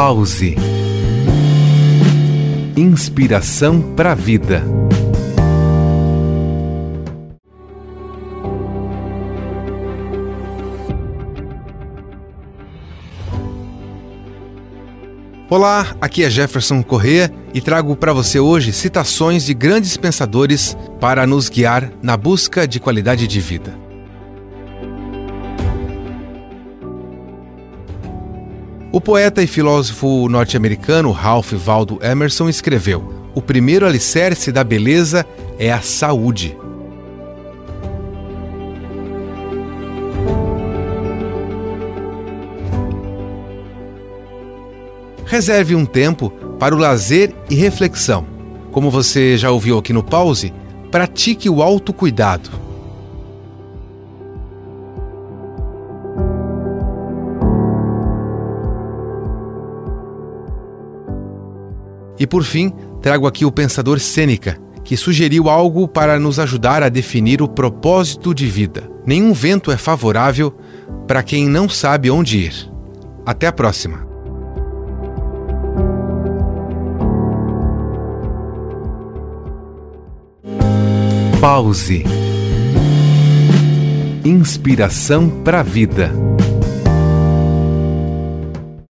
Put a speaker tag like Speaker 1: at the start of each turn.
Speaker 1: Pause. Inspiração para a vida. Olá, aqui é Jefferson Corrêa e trago para você hoje citações de grandes pensadores para nos guiar na busca de qualidade de vida. O poeta e filósofo norte-americano Ralph Waldo Emerson escreveu: O primeiro alicerce da beleza é a saúde. Reserve um tempo para o lazer e reflexão. Como você já ouviu aqui no Pause, pratique o autocuidado. E por fim, trago aqui o pensador Sêneca, que sugeriu algo para nos ajudar a definir o propósito de vida. Nenhum vento é favorável para quem não sabe onde ir. Até a próxima! Pause. Inspiração para a vida.